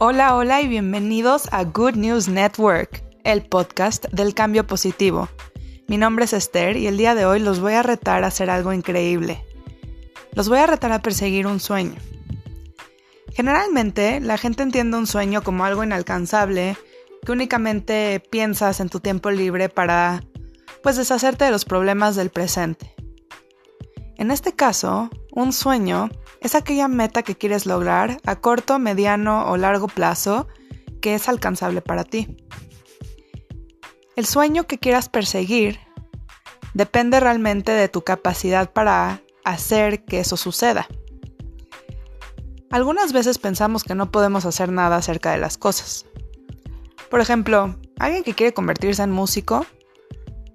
Hola, hola y bienvenidos a Good News Network, el podcast del cambio positivo. Mi nombre es Esther y el día de hoy los voy a retar a hacer algo increíble. Los voy a retar a perseguir un sueño. Generalmente la gente entiende un sueño como algo inalcanzable, que únicamente piensas en tu tiempo libre para pues deshacerte de los problemas del presente. En este caso, un sueño es aquella meta que quieres lograr a corto, mediano o largo plazo que es alcanzable para ti. El sueño que quieras perseguir depende realmente de tu capacidad para hacer que eso suceda. Algunas veces pensamos que no podemos hacer nada acerca de las cosas. Por ejemplo, alguien que quiere convertirse en músico,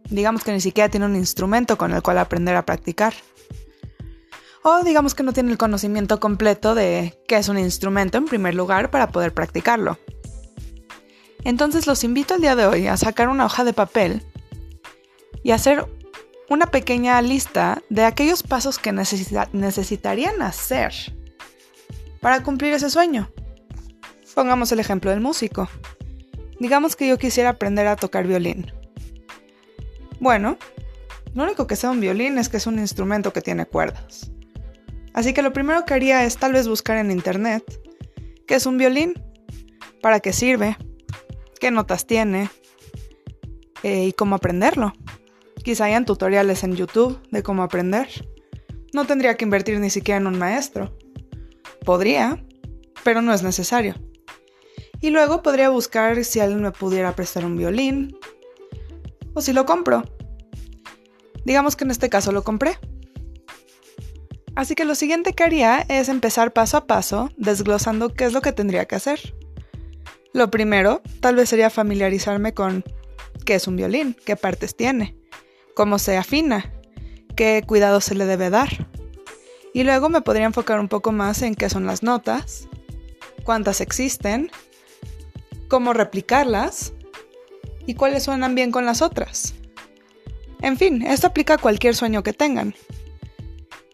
digamos que ni siquiera tiene un instrumento con el cual aprender a practicar. O digamos que no tiene el conocimiento completo de qué es un instrumento en primer lugar para poder practicarlo. Entonces los invito el día de hoy a sacar una hoja de papel y hacer una pequeña lista de aquellos pasos que necesitarían hacer para cumplir ese sueño. Pongamos el ejemplo del músico. Digamos que yo quisiera aprender a tocar violín. Bueno, lo único que sea un violín es que es un instrumento que tiene cuerdas. Así que lo primero que haría es tal vez buscar en internet qué es un violín, para qué sirve, qué notas tiene eh, y cómo aprenderlo. Quizá hayan tutoriales en YouTube de cómo aprender. No tendría que invertir ni siquiera en un maestro. Podría, pero no es necesario. Y luego podría buscar si alguien me pudiera prestar un violín o si lo compro. Digamos que en este caso lo compré. Así que lo siguiente que haría es empezar paso a paso desglosando qué es lo que tendría que hacer. Lo primero, tal vez sería familiarizarme con qué es un violín, qué partes tiene, cómo se afina, qué cuidado se le debe dar. Y luego me podría enfocar un poco más en qué son las notas, cuántas existen, cómo replicarlas y cuáles suenan bien con las otras. En fin, esto aplica a cualquier sueño que tengan.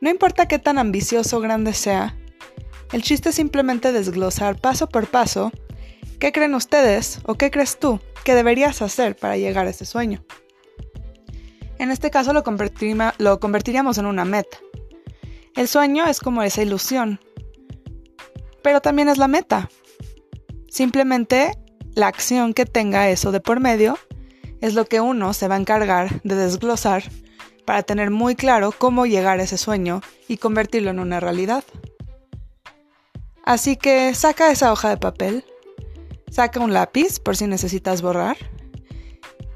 No importa qué tan ambicioso o grande sea, el chiste es simplemente desglosar paso por paso qué creen ustedes o qué crees tú que deberías hacer para llegar a ese sueño. En este caso lo, lo convertiríamos en una meta. El sueño es como esa ilusión, pero también es la meta. Simplemente la acción que tenga eso de por medio es lo que uno se va a encargar de desglosar para tener muy claro cómo llegar a ese sueño y convertirlo en una realidad. Así que saca esa hoja de papel, saca un lápiz por si necesitas borrar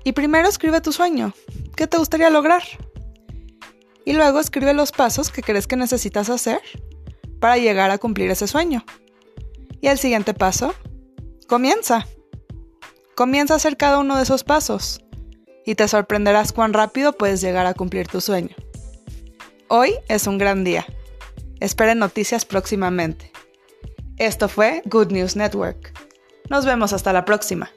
y primero escribe tu sueño. ¿Qué te gustaría lograr? Y luego escribe los pasos que crees que necesitas hacer para llegar a cumplir ese sueño. Y el siguiente paso, comienza. Comienza a hacer cada uno de esos pasos y te sorprenderás cuán rápido puedes llegar a cumplir tu sueño. Hoy es un gran día. Esperen noticias próximamente. Esto fue Good News Network. Nos vemos hasta la próxima.